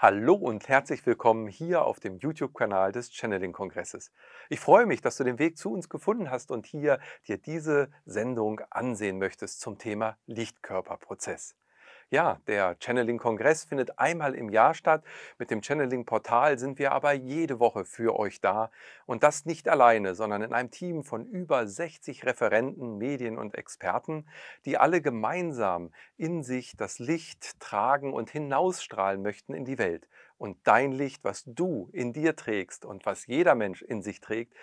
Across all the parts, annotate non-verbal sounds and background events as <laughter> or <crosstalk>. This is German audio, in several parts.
Hallo und herzlich willkommen hier auf dem YouTube-Kanal des Channeling-Kongresses. Ich freue mich, dass du den Weg zu uns gefunden hast und hier dir diese Sendung ansehen möchtest zum Thema Lichtkörperprozess. Ja, der Channeling-Kongress findet einmal im Jahr statt. Mit dem Channeling-Portal sind wir aber jede Woche für euch da. Und das nicht alleine, sondern in einem Team von über 60 Referenten, Medien und Experten, die alle gemeinsam in sich das Licht tragen und hinausstrahlen möchten in die Welt. Und dein Licht, was du in dir trägst und was jeder Mensch in sich trägt,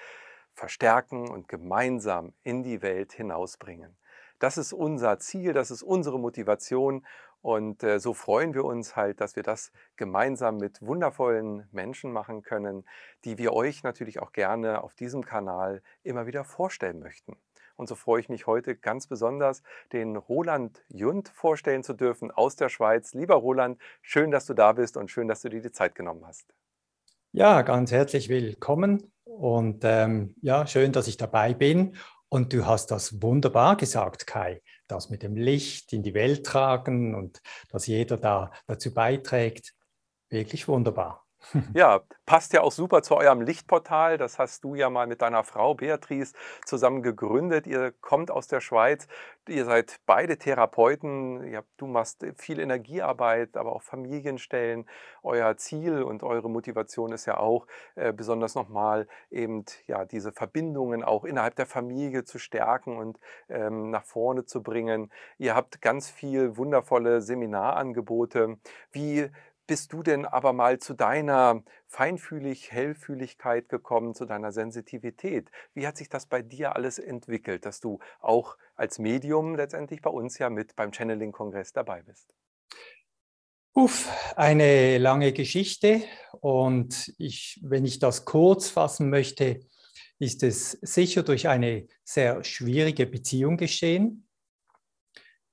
verstärken und gemeinsam in die Welt hinausbringen. Das ist unser Ziel, das ist unsere Motivation und äh, so freuen wir uns halt, dass wir das gemeinsam mit wundervollen Menschen machen können, die wir euch natürlich auch gerne auf diesem Kanal immer wieder vorstellen möchten. Und so freue ich mich heute ganz besonders, den Roland Jund vorstellen zu dürfen aus der Schweiz. Lieber Roland, schön, dass du da bist und schön, dass du dir die Zeit genommen hast. Ja, ganz herzlich willkommen und ähm, ja, schön, dass ich dabei bin. Und du hast das wunderbar gesagt, Kai, das mit dem Licht in die Welt tragen und dass jeder da dazu beiträgt. Wirklich wunderbar. <laughs> Ja, passt ja auch super zu eurem Lichtportal. Das hast du ja mal mit deiner Frau Beatrice zusammen gegründet. Ihr kommt aus der Schweiz. Ihr seid beide Therapeuten. Du machst viel Energiearbeit, aber auch Familienstellen. Euer Ziel und eure Motivation ist ja auch äh, besonders nochmal eben ja diese Verbindungen auch innerhalb der Familie zu stärken und ähm, nach vorne zu bringen. Ihr habt ganz viel wundervolle Seminarangebote. Wie bist du denn aber mal zu deiner Feinfühlig, Hellfühligkeit gekommen, zu deiner Sensitivität? Wie hat sich das bei dir alles entwickelt, dass du auch als Medium letztendlich bei uns ja mit beim Channeling-Kongress dabei bist? Uff, eine lange Geschichte und ich, wenn ich das kurz fassen möchte, ist es sicher durch eine sehr schwierige Beziehung geschehen,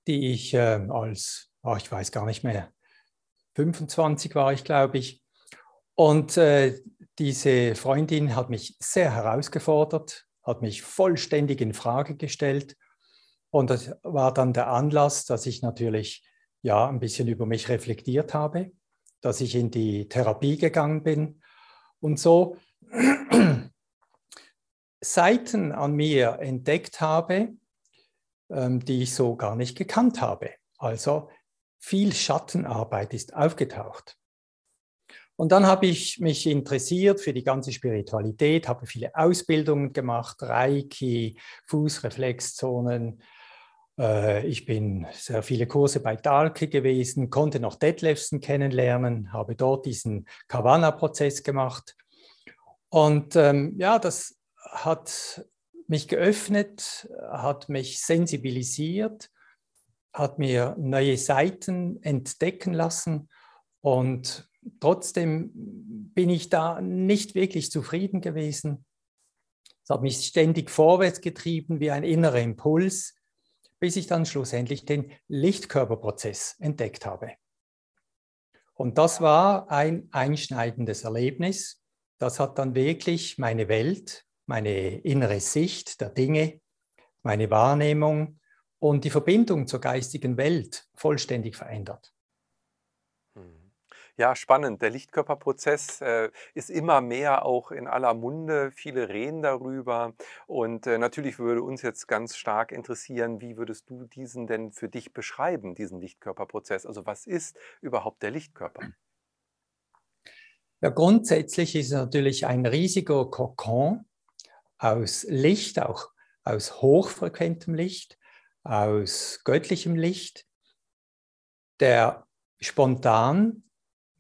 die ich äh, als, oh, ich weiß gar nicht mehr, 25 war ich, glaube ich. Und äh, diese Freundin hat mich sehr herausgefordert, hat mich vollständig in Frage gestellt. Und das war dann der Anlass, dass ich natürlich ja ein bisschen über mich reflektiert habe, dass ich in die Therapie gegangen bin und so <clears throat> Seiten an mir entdeckt habe, ähm, die ich so gar nicht gekannt habe. Also viel Schattenarbeit ist aufgetaucht. Und dann habe ich mich interessiert für die ganze Spiritualität, habe viele Ausbildungen gemacht, Reiki, Fußreflexzonen. Äh, ich bin sehr viele Kurse bei Dahlke gewesen, konnte noch Detlefsen kennenlernen, habe dort diesen Kavana-Prozess gemacht. Und ähm, ja, das hat mich geöffnet, hat mich sensibilisiert hat mir neue Seiten entdecken lassen und trotzdem bin ich da nicht wirklich zufrieden gewesen. Es hat mich ständig vorwärts getrieben wie ein innerer Impuls, bis ich dann schlussendlich den Lichtkörperprozess entdeckt habe. Und das war ein einschneidendes Erlebnis. Das hat dann wirklich meine Welt, meine innere Sicht der Dinge, meine Wahrnehmung und die Verbindung zur geistigen Welt vollständig verändert. Mhm. Ja, spannend. Der Lichtkörperprozess äh, ist immer mehr auch in aller Munde. Viele reden darüber. Und äh, natürlich würde uns jetzt ganz stark interessieren, wie würdest du diesen denn für dich beschreiben, diesen Lichtkörperprozess? Also was ist überhaupt der Lichtkörper? Ja, grundsätzlich ist es natürlich ein riesiger Kokon aus Licht, auch aus hochfrequentem Licht, aus göttlichem Licht, der spontan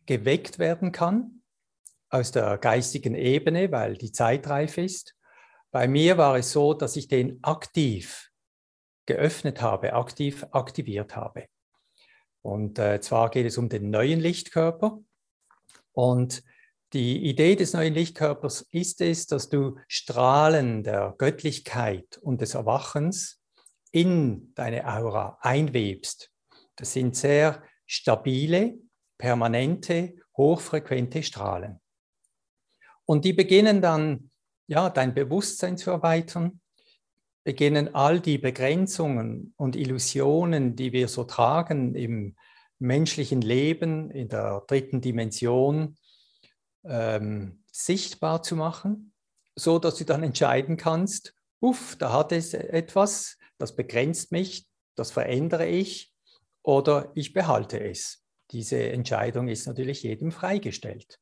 geweckt werden kann aus der geistigen Ebene, weil die Zeit reif ist. Bei mir war es so, dass ich den aktiv geöffnet habe, aktiv aktiviert habe. Und äh, zwar geht es um den neuen Lichtkörper. Und die Idee des neuen Lichtkörpers ist es, dass du Strahlen der Göttlichkeit und des Erwachens in deine Aura einwebst. Das sind sehr stabile, permanente, hochfrequente Strahlen. Und die beginnen dann, ja, dein Bewusstsein zu erweitern, beginnen all die Begrenzungen und Illusionen, die wir so tragen im menschlichen Leben in der dritten Dimension ähm, sichtbar zu machen, so dass du dann entscheiden kannst, uff, da hat es etwas, das begrenzt mich, das verändere ich oder ich behalte es. Diese Entscheidung ist natürlich jedem freigestellt.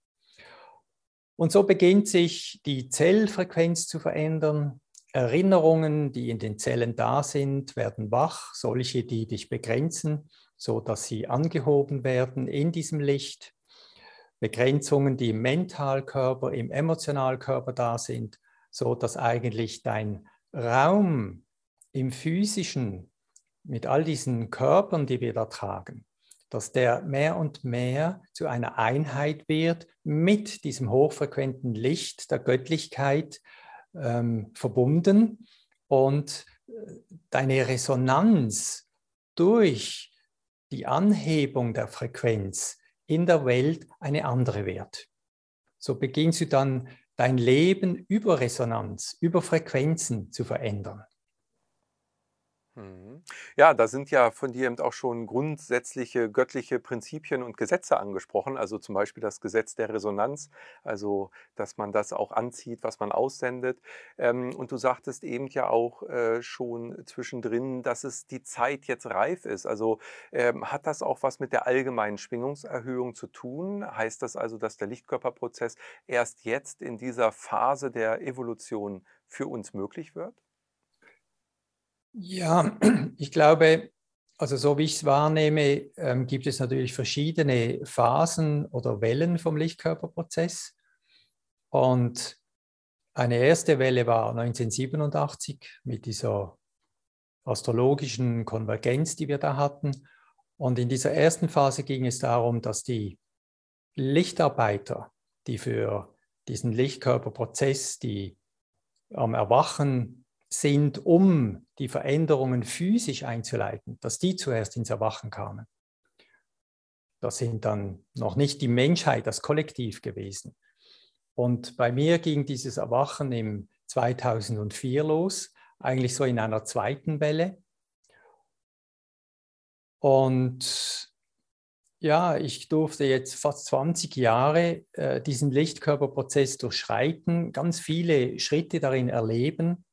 Und so beginnt sich die Zellfrequenz zu verändern. Erinnerungen, die in den Zellen da sind, werden wach, solche, die dich begrenzen, so dass sie angehoben werden in diesem Licht. Begrenzungen, die im Mentalkörper, im Emotionalkörper da sind, so dass eigentlich dein Raum im physischen mit all diesen Körpern, die wir da tragen, dass der mehr und mehr zu einer Einheit wird mit diesem hochfrequenten Licht der Göttlichkeit ähm, verbunden und äh, deine Resonanz durch die Anhebung der Frequenz in der Welt eine andere wird. So beginnst du dann dein Leben über Resonanz, über Frequenzen zu verändern. Mhm. Ja, da sind ja von dir eben auch schon grundsätzliche göttliche Prinzipien und Gesetze angesprochen, also zum Beispiel das Gesetz der Resonanz, also dass man das auch anzieht, was man aussendet. Ähm, und du sagtest eben ja auch äh, schon zwischendrin, dass es die Zeit jetzt reif ist. Also ähm, hat das auch was mit der allgemeinen Schwingungserhöhung zu tun? Heißt das also, dass der Lichtkörperprozess erst jetzt in dieser Phase der Evolution für uns möglich wird? Ja, <clears throat> ich glaube, also so wie ich es wahrnehme, ähm, gibt es natürlich verschiedene Phasen oder Wellen vom Lichtkörperprozess. Und eine erste Welle war 1987 mit dieser astrologischen Konvergenz, die wir da hatten. Und in dieser ersten Phase ging es darum, dass die Lichtarbeiter, die für diesen Lichtkörperprozess, die am Erwachen sind, um die Veränderungen physisch einzuleiten, dass die zuerst ins Erwachen kamen. Das sind dann noch nicht die Menschheit, das Kollektiv gewesen. Und bei mir ging dieses Erwachen im 2004 los, eigentlich so in einer zweiten Welle. Und ja, ich durfte jetzt fast 20 Jahre äh, diesen Lichtkörperprozess durchschreiten, ganz viele Schritte darin erleben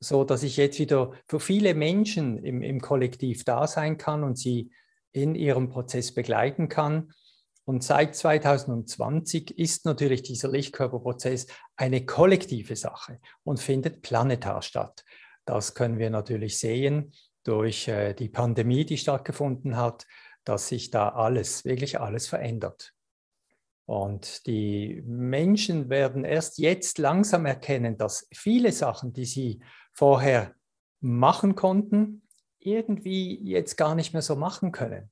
so dass ich jetzt wieder für viele Menschen im, im Kollektiv da sein kann und sie in ihrem Prozess begleiten kann. Und seit 2020 ist natürlich dieser Lichtkörperprozess eine kollektive Sache und findet planetar statt. Das können wir natürlich sehen durch äh, die Pandemie, die stattgefunden hat, dass sich da alles, wirklich alles verändert. Und die Menschen werden erst jetzt langsam erkennen, dass viele Sachen, die sie vorher machen konnten, irgendwie jetzt gar nicht mehr so machen können,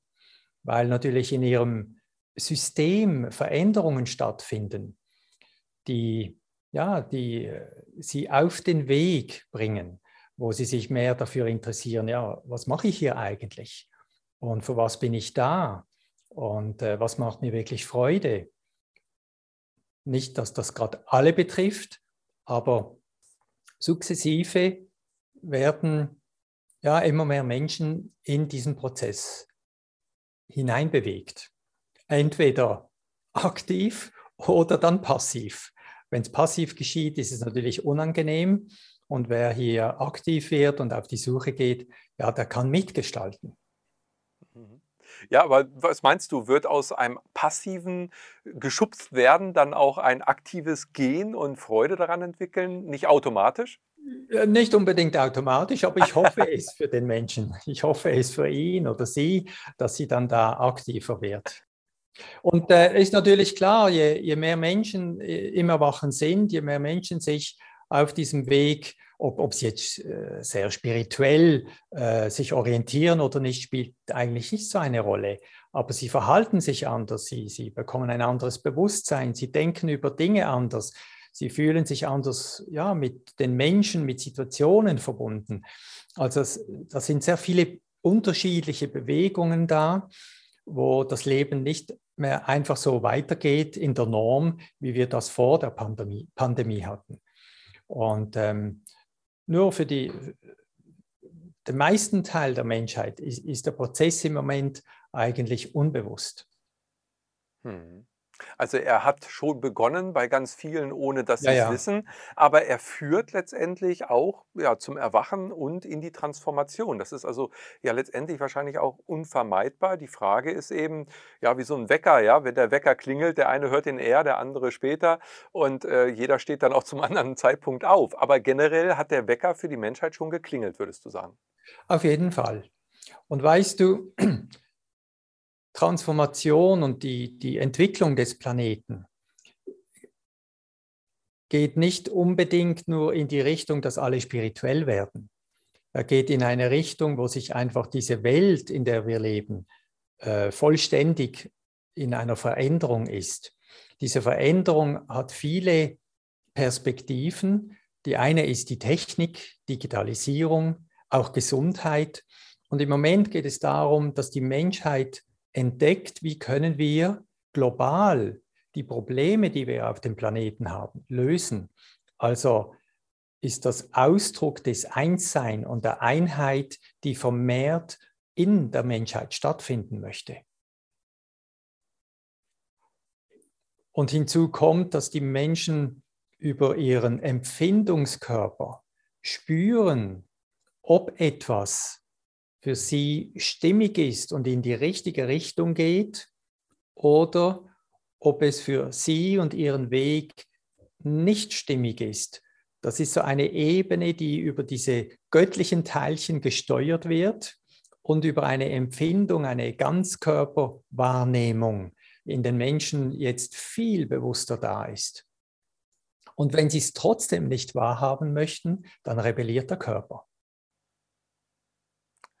weil natürlich in ihrem System Veränderungen stattfinden, die, ja, die äh, sie auf den Weg bringen, wo sie sich mehr dafür interessieren, ja, was mache ich hier eigentlich und für was bin ich da und äh, was macht mir wirklich Freude. Nicht, dass das gerade alle betrifft, aber sukzessive werden ja immer mehr Menschen in diesen Prozess hineinbewegt. Entweder aktiv oder dann passiv. Wenn es passiv geschieht, ist es natürlich unangenehm. Und wer hier aktiv wird und auf die Suche geht, ja, der kann mitgestalten. Ja, aber was meinst du, wird aus einem passiven geschubst werden dann auch ein aktives Gehen und Freude daran entwickeln, nicht automatisch? Nicht unbedingt automatisch, aber ich hoffe <laughs> es für den Menschen. Ich hoffe es für ihn oder sie, dass sie dann da aktiver wird. Und äh, ist natürlich klar, je, je mehr Menschen äh, im Erwachen sind, je mehr Menschen sich auf diesem Weg ob, ob sie jetzt äh, sehr spirituell äh, sich orientieren oder nicht, spielt eigentlich nicht so eine Rolle. Aber sie verhalten sich anders, sie, sie bekommen ein anderes Bewusstsein, sie denken über Dinge anders, sie fühlen sich anders ja, mit den Menschen, mit Situationen verbunden. Also da sind sehr viele unterschiedliche Bewegungen da, wo das Leben nicht mehr einfach so weitergeht in der Norm, wie wir das vor der Pandemie, Pandemie hatten. Und ähm, nur für die, den meisten Teil der Menschheit ist, ist der Prozess im Moment eigentlich unbewusst. Hm. Also er hat schon begonnen bei ganz vielen, ohne dass sie es ja. wissen, aber er führt letztendlich auch ja, zum Erwachen und in die Transformation. Das ist also ja letztendlich wahrscheinlich auch unvermeidbar. Die Frage ist eben, ja, wie so ein Wecker, ja, wenn der Wecker klingelt, der eine hört ihn eher, der andere später und äh, jeder steht dann auch zum <laughs> anderen Zeitpunkt auf. Aber generell hat der Wecker für die Menschheit schon geklingelt, würdest du sagen? Auf jeden Fall. Und weißt du, Transformation und die, die Entwicklung des Planeten geht nicht unbedingt nur in die Richtung, dass alle spirituell werden. Er geht in eine Richtung, wo sich einfach diese Welt, in der wir leben, äh, vollständig in einer Veränderung ist. Diese Veränderung hat viele Perspektiven. Die eine ist die Technik, Digitalisierung, auch Gesundheit. Und im Moment geht es darum, dass die Menschheit entdeckt, wie können wir global die Probleme, die wir auf dem Planeten haben, lösen. Also ist das Ausdruck des Einssein und der Einheit, die vermehrt in der Menschheit stattfinden möchte. Und hinzu kommt, dass die Menschen über ihren Empfindungskörper spüren, ob etwas für sie stimmig ist und in die richtige Richtung geht oder ob es für sie und ihren Weg nicht stimmig ist. Das ist so eine Ebene, die über diese göttlichen Teilchen gesteuert wird und über eine Empfindung, eine Ganzkörperwahrnehmung in den Menschen jetzt viel bewusster da ist. Und wenn sie es trotzdem nicht wahrhaben möchten, dann rebelliert der Körper.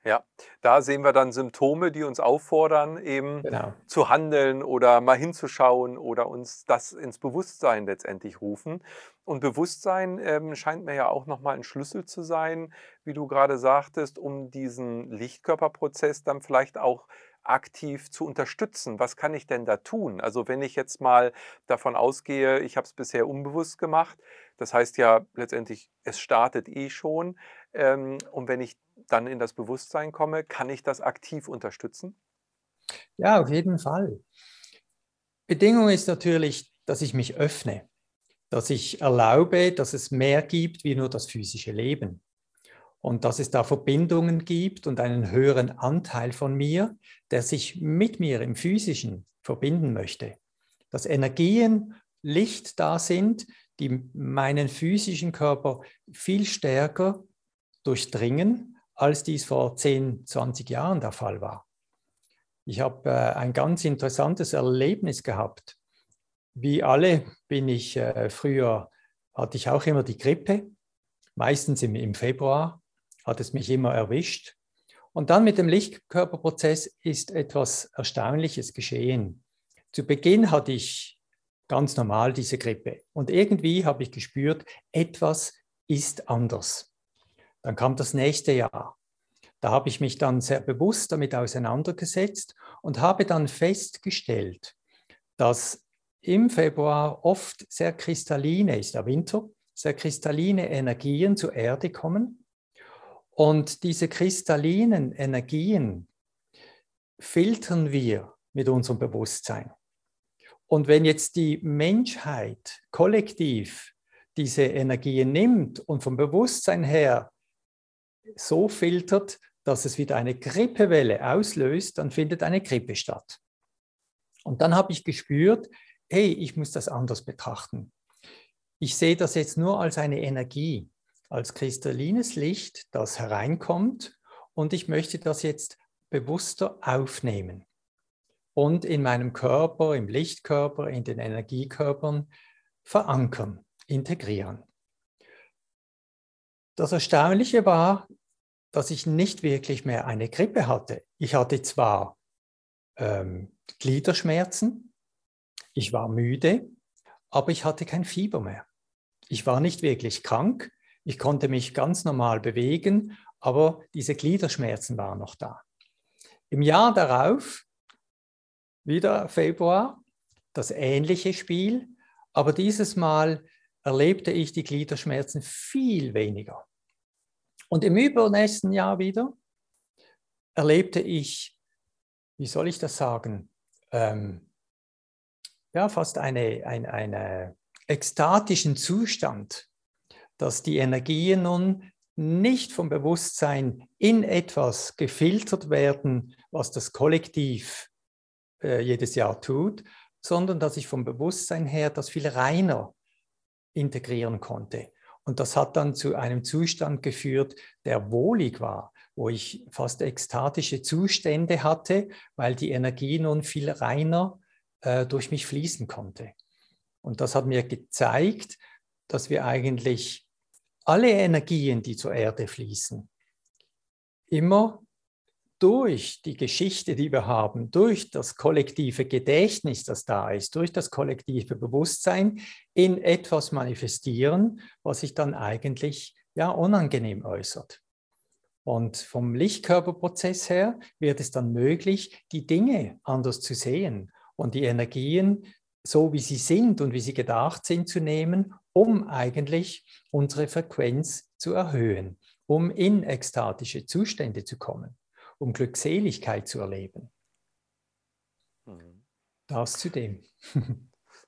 Ja, da sehen wir dann Symptome, die uns auffordern, eben Genau. zu handeln oder mal hinzuschauen oder uns das ins Bewusstsein letztendlich rufen. Und Bewusstsein ähm, scheint mir ja auch nochmal ein Schlüssel zu sein, wie du gerade sagtest, um diesen Lichtkörperprozess dann vielleicht auch aktiv zu unterstützen. Was kann ich denn da tun? Also wenn ich jetzt mal davon ausgehe, ich habe es bisher unbewusst gemacht, das heißt ja letztendlich, es startet eh schon. Ähm, und wenn ich dann in das Bewusstsein komme, kann ich das aktiv unterstützen? Ja, auf jeden Fall. Bedingung ist natürlich, dass ich mich öffne, dass ich erlaube, dass es mehr gibt wie nur das physische Leben und dass es da Verbindungen gibt und einen höheren Anteil von mir, der sich mit mir im physischen verbinden möchte. Dass Energien, Licht da sind, die meinen physischen Körper viel stärker durchdringen, als dies vor 10, 20 Jahren der Fall war. Ich habe äh, ein ganz interessantes Erlebnis gehabt. Wie alle bin ich äh, früher, hatte ich auch immer die Grippe. Meistens im, im Februar hat es mich immer erwischt. Und dann mit dem Lichtkörperprozess ist etwas Erstaunliches geschehen. Zu Beginn hatte ich ganz normal diese Grippe. Und irgendwie habe ich gespürt, etwas ist anders. Dann kam das nächste Jahr. Da habe ich mich dann sehr bewusst damit auseinandergesetzt und habe dann festgestellt, dass im Februar oft sehr kristalline, ist der Winter, sehr kristalline Energien zur Erde kommen. Und diese kristallinen Energien filtern wir mit unserem Bewusstsein. Und wenn jetzt die Menschheit kollektiv diese Energien nimmt und vom Bewusstsein her so filtert, dass es wieder eine Grippewelle auslöst, dann findet eine Grippe statt. Und dann habe ich gespürt, hey, ich muss das anders betrachten. Ich sehe das jetzt nur als eine Energie, als kristallines Licht, das hereinkommt und ich möchte das jetzt bewusster aufnehmen und in meinem Körper, im Lichtkörper, in den Energiekörpern verankern, integrieren. Das Erstaunliche war, dass ich nicht wirklich mehr eine Grippe hatte. Ich hatte zwar ähm, Gliederschmerzen, ich war müde, aber ich hatte kein Fieber mehr. Ich war nicht wirklich krank, ich konnte mich ganz normal bewegen, aber diese Gliederschmerzen waren noch da. Im Jahr darauf, wieder Februar, das ähnliche Spiel, aber dieses Mal erlebte ich die Gliederschmerzen viel weniger. Und im übernächsten Jahr wieder erlebte ich wie soll ich das sagen, ähm, ja, fast eine, ein, eine ekstatischen Zustand, dass die Energien nun nicht vom Bewusstsein in etwas gefiltert werden, was das Kollektiv äh, jedes Jahr tut, sondern dass ich vom Bewusstsein her das viel reiner integrieren konnte. Und das hat dann zu einem Zustand geführt, der wohlig war, wo ich fast ekstatische Zustände hatte, weil die Energie nun viel reiner äh, durch mich fließen konnte. Und das hat mir gezeigt, dass wir eigentlich alle Energien, die zur Erde fließen, immer durch die Geschichte, die wir haben, durch das kollektive Gedächtnis, das da ist, durch das kollektive Bewusstsein in etwas manifestieren, was sich dann eigentlich ja unangenehm äußert. Und vom Lichtkörperprozess her wird es dann möglich, die Dinge anders zu sehen und die Energien so, wie sie sind und wie sie gedacht sind, zu nehmen, um eigentlich unsere Frequenz zu erhöhen, um in ekstatische Zustände zu kommen um Glückseligkeit zu erleben. Mhm. Das zu dem. <laughs>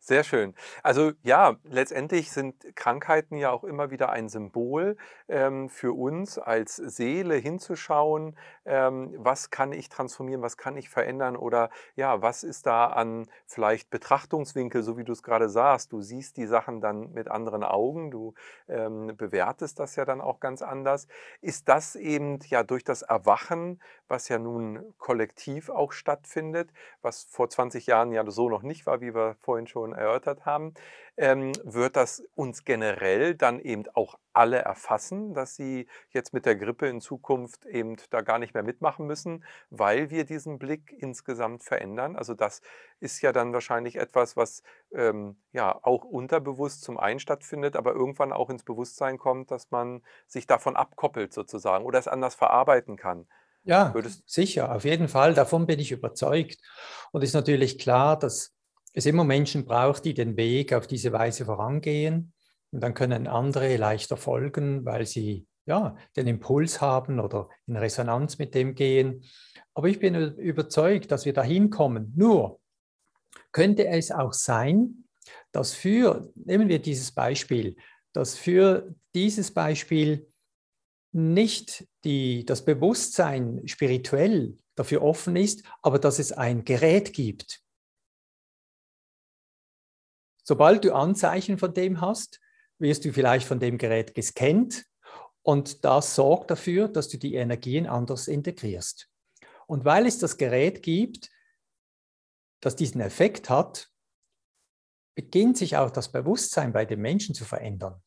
Sehr schön. Also ja, letztendlich sind Krankheiten ja auch immer wieder ein Symbol ähm, für uns als Seele hinzuschauen, ähm, was kann ich transformieren, was kann ich verändern oder ja, was ist da an vielleicht Betrachtungswinkel, so wie du es gerade sagst. Du siehst die Sachen dann mit anderen Augen, du ähm, bewertest das ja dann auch ganz anders. Ist das eben ja durch das Erwachen, was ja nun kollektiv auch stattfindet, was vor 20 Jahren ja so noch nicht war, wie wir vorhin schon erörtert haben, ähm, wird das uns generell dann eben auch alle erfassen, dass sie jetzt mit der Grippe in Zukunft eben da gar nicht mehr mitmachen müssen, weil wir diesen Blick insgesamt verändern. Also das ist ja dann wahrscheinlich etwas, was ähm, ja auch unterbewusst zum einen stattfindet, aber irgendwann auch ins Bewusstsein kommt, dass man sich davon abkoppelt sozusagen oder es anders verarbeiten kann. Ja, Würdest sicher, auf jeden Fall. Davon bin ich überzeugt. Und ist natürlich klar, dass es immer Menschen braucht, die den Weg auf diese Weise vorangehen. Und dann können andere leichter folgen, weil sie ja, den Impuls haben oder in Resonanz mit dem gehen. Aber ich bin überzeugt, dass wir dahin kommen. Nur könnte es auch sein, dass für, nehmen wir dieses Beispiel, dass für dieses Beispiel nicht die, das Bewusstsein spirituell dafür offen ist, aber dass es ein Gerät gibt, Sobald du Anzeichen von dem hast, wirst du vielleicht von dem Gerät gescannt und das sorgt dafür, dass du die Energien anders integrierst. Und weil es das Gerät gibt, das diesen Effekt hat, beginnt sich auch das Bewusstsein bei dem Menschen zu verändern.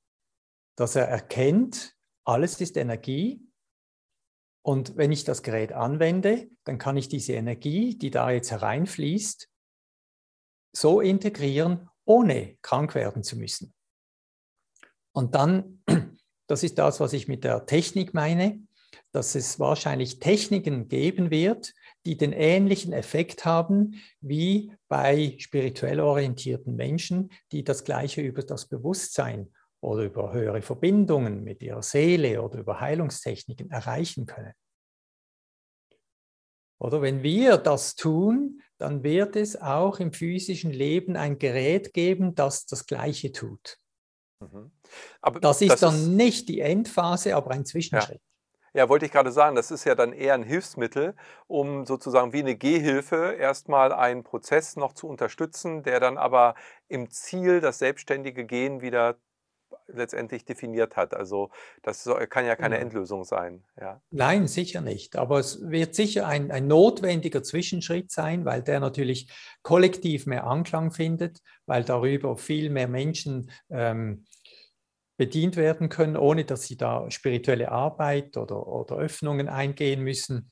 Dass er erkennt, alles ist Energie. Und wenn ich das Gerät anwende, dann kann ich diese Energie, die da jetzt hereinfließt, so integrieren ohne krank werden zu müssen. Und dann, <clears throat> das ist das, was ich mit der Technik meine, dass es wahrscheinlich Techniken geben wird, die den ähnlichen Effekt haben wie bei spirituell orientierten Menschen, die das gleiche über das Bewusstsein oder über höhere Verbindungen mit ihrer Seele oder über Heilungstechniken erreichen können. Oder wenn wir das tun, dann wird es auch im physischen Leben ein Gerät geben, das das Gleiche tut. Mhm. das ist das dann ist, nicht die Endphase, aber ein Zwischenschritt. Ja. ja. wollte ich gerade sagen, das ist ja dann eher ein Hilfsmittel, um sozusagen wie eine Gehhilfe erstmal einen Prozess noch zu unterstützen, der dann aber im Ziel das selbstständige Gehen wieder letztendlich definiert hat. Also das kann ja keine genau. Endlösung sein. Ja. Nein, sicher nicht. Aber es wird sicher ein, ein notwendiger Zwischenschritt sein, weil der natürlich kollektiv mehr Anklang findet, weil darüber viel mehr Menschen ähm, bedient werden können, ohne dass sie da spirituelle Arbeit oder, oder Öffnungen eingehen müssen.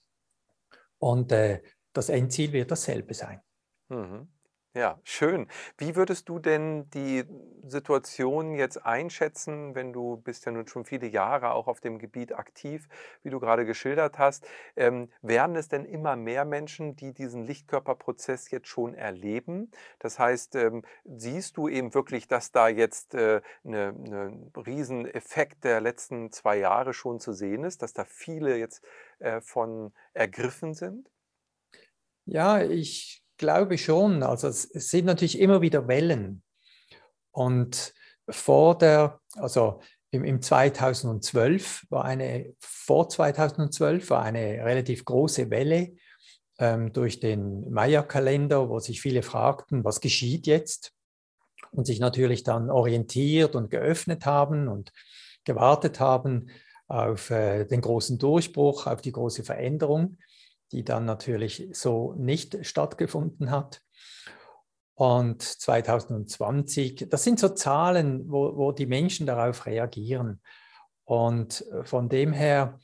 Und äh, das Endziel wird dasselbe sein. Mhm. Ja, schön. Wie würdest du denn die Situation jetzt einschätzen, wenn du bist ja nun schon viele Jahre auch auf dem Gebiet aktiv, wie du gerade geschildert hast. Ähm, werden es denn immer mehr Menschen, die diesen Lichtkörperprozess jetzt schon erleben? Das heißt, ähm, siehst du eben wirklich, dass da jetzt äh, eine, eine Rieseneffekt der letzten zwei Jahre schon zu sehen ist, dass da viele jetzt äh, von ergriffen sind? Ja, ich glaube schon. Also es, sind natürlich immer wieder Wellen. Und vor der, also im, im 2012 war eine, vor 2012 war eine relativ große Welle ähm, durch den Maya-Kalender, wo sich viele fragten, was geschieht jetzt? Und sich natürlich dann orientiert und geöffnet haben und gewartet haben auf äh, den großen Durchbruch, auf die große Veränderung, die dann natürlich so nicht stattgefunden hat. Und 2020, das sind so Zahlen, wo, wo die Menschen darauf reagieren. Und von dem her,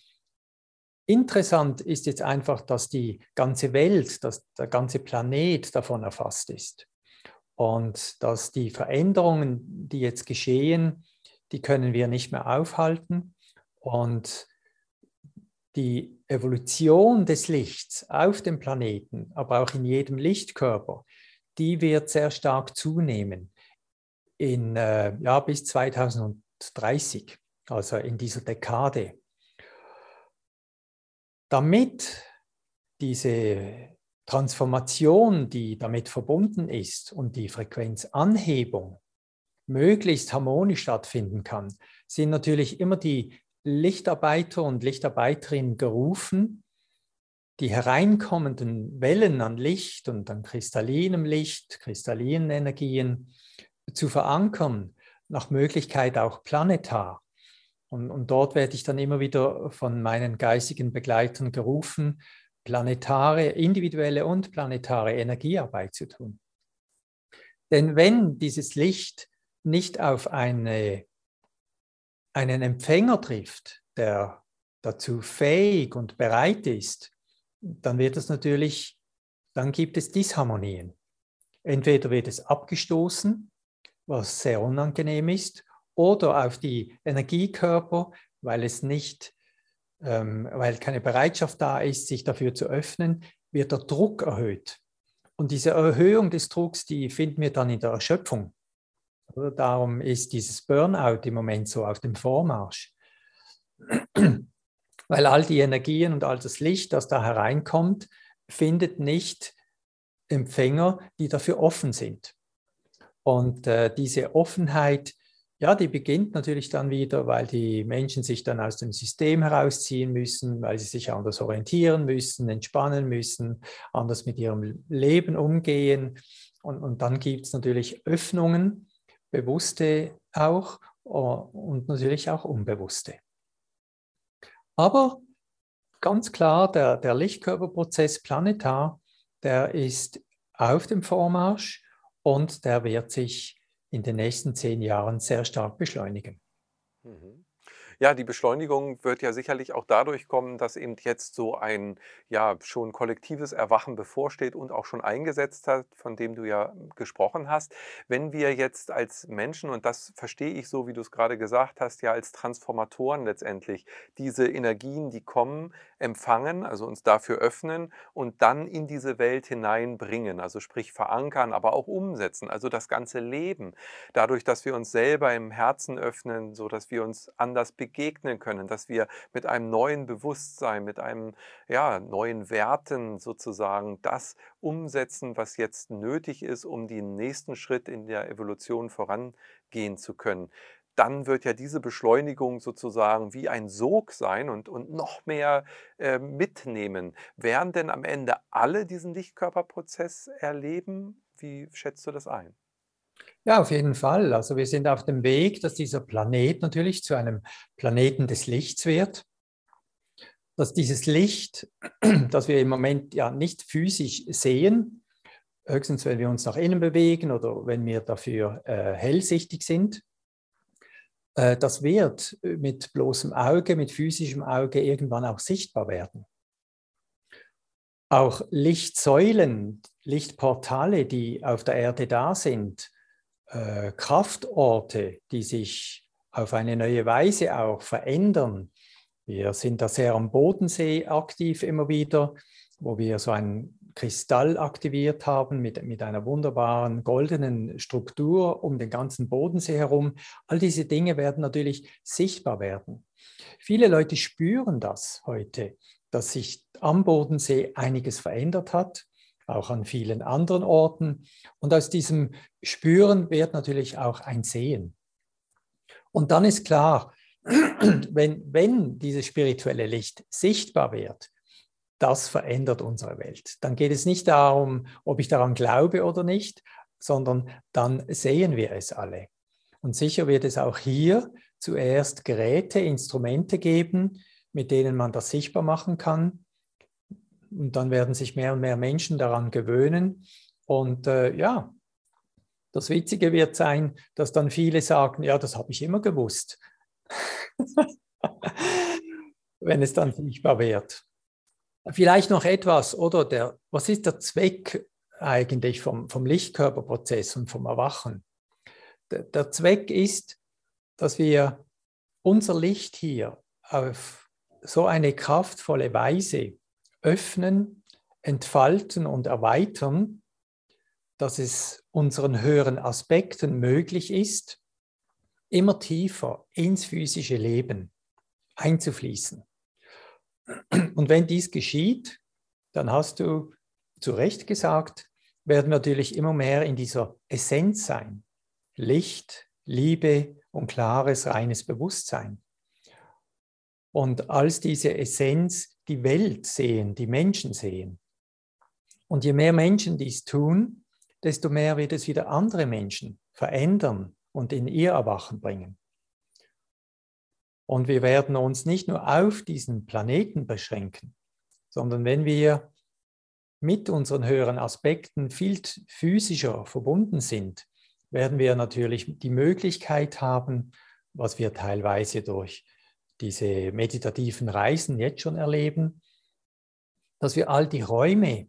interessant ist jetzt einfach, dass die ganze Welt, dass der ganze Planet davon erfasst ist. Und dass die Veränderungen, die jetzt geschehen, die können wir nicht mehr aufhalten. Und die Evolution des Lichts auf dem Planeten, aber auch in jedem Lichtkörper, die wird sehr stark zunehmen in, äh, ja, bis 2030, also in dieser Dekade. Damit diese Transformation, die damit verbunden ist und die Frequenzanhebung möglichst harmonisch stattfinden kann, sind natürlich immer die Lichtarbeiter und Lichtarbeiterinnen gerufen, die hereinkommenden Wellen an Licht und an kristallinem Licht, kristallinen Energien zu verankern, nach Möglichkeit auch planetar. Und, und dort werde ich dann immer wieder von meinen geistigen Begleitern gerufen, planetare, individuelle und planetare Energiearbeit zu tun. Denn wenn dieses Licht nicht auf eine, einen Empfänger trifft, der dazu fähig und bereit ist, dann wird es natürlich, dann gibt es Disharmonien. Entweder wird es abgestoßen, was sehr unangenehm ist, oder auf die Energiekörper, weil es nicht, ähm, weil keine Bereitschaft da ist, sich dafür zu öffnen, wird der Druck erhöht. Und diese Erhöhung des Drucks, die finden wir dann in der Erschöpfung. Oder darum ist dieses Burnout im Moment so auf dem Vormarsch <clears throat> weil all die Energien und all das Licht, das da hereinkommt, findet nicht Empfänger, die dafür offen sind. Und äh, diese Offenheit, ja, die beginnt natürlich dann wieder, weil die Menschen sich dann aus dem System herausziehen müssen, weil sie sich anders orientieren müssen, entspannen müssen, anders mit ihrem Leben umgehen. Und, und dann gibt es natürlich Öffnungen, bewusste auch oh, und natürlich auch unbewusste. Aber ganz klar, der, der Lichtkörperprozess planetar, der ist auf dem Vormarsch und der wird sich in den nächsten zehn Jahren sehr stark beschleunigen. Mhm. Ja, die Beschleunigung wird ja sicherlich auch dadurch kommen, dass eben jetzt so ein ja schon kollektives Erwachen bevorsteht und auch schon eingesetzt hat, von dem du ja gesprochen hast. Wenn wir jetzt als Menschen, und das verstehe ich so, wie du es gerade gesagt hast, ja als Transformatoren letztendlich diese Energien, die kommen, empfangen, also uns dafür öffnen und dann in diese Welt hineinbringen, also sprich verankern, aber auch umsetzen, also das ganze Leben, dadurch, dass wir uns selber im Herzen öffnen, so dass wir uns anders begegnen begegnen können, dass wir mit einem neuen Bewusstsein, mit einem ja, neuen Werten sozusagen das umsetzen, was jetzt nötig ist, um den nächsten Schritt in der Evolution vorangehen zu können dann wird ja diese Beschleunigung sozusagen wie ein Sog sein und, und noch mehr äh, mitnehmen. Werden denn am Ende alle diesen Lichtkörperprozess erleben? Wie schätzt du das ein? Ja, auf jeden Fall. Also wir sind auf dem Weg, dass dieser Planet natürlich zu einem Planeten des Lichts wird. Dass dieses Licht, <clears throat> das wir im Moment ja nicht physisch sehen, höchstens wenn wir uns nach innen bewegen oder wenn wir dafür äh, hellsichtig sind, äh, das wird mit bloßem Auge, mit physischem Auge irgendwann auch sichtbar werden. Auch Lichtsäulen, Lichtportale, die auf der Erde da sind, äh, Kraftorte, die sich auf eine neue Weise auch verändern. Wir sind da sehr am Bodensee aktiv immer wieder, wo wir so einen Kristall aktiviert haben mit, mit einer wunderbaren goldenen Struktur um den ganzen Bodensee herum. All diese Dinge werden natürlich sichtbar werden. Viele Leute spüren das heute, dass sich am Bodensee einiges verändert hat auch an vielen anderen Orten. Und aus diesem Spüren wird natürlich auch ein Sehen. Und dann ist klar, <clears throat> wenn, wenn dieses spirituelle Licht sichtbar wird, das verändert unsere Welt. Dann geht es nicht darum, ob ich daran glaube oder nicht, sondern dann sehen wir es alle. Und sicher wird es auch hier zuerst Geräte, Instrumente geben, mit denen man das sichtbar machen kann. Und dann werden sich mehr und mehr Menschen daran gewöhnen. Und äh, ja, das Witzige wird sein, dass dann viele sagen, ja, das habe ich immer gewusst, <laughs> wenn es dann sichtbar wird. Vielleicht noch etwas, oder? Der, was ist der Zweck eigentlich vom, vom Lichtkörperprozess und vom Erwachen? Der, der Zweck ist, dass wir unser Licht hier auf so eine kraftvolle Weise öffnen, entfalten und erweitern, dass es unseren höheren Aspekten möglich ist, immer tiefer ins physische Leben einzufließen. Und wenn dies geschieht, dann hast du zu Recht gesagt, werden wir natürlich immer mehr in dieser Essenz sein. Licht, Liebe und klares, reines Bewusstsein. Und als diese Essenz die Welt sehen, die Menschen sehen. Und je mehr Menschen dies tun, desto mehr wird es wieder andere Menschen verändern und in ihr Erwachen bringen. Und wir werden uns nicht nur auf diesen Planeten beschränken, sondern wenn wir mit unseren höheren Aspekten viel physischer verbunden sind, werden wir natürlich die Möglichkeit haben, was wir teilweise durch diese meditativen Reisen jetzt schon erleben, dass wir all die Räume,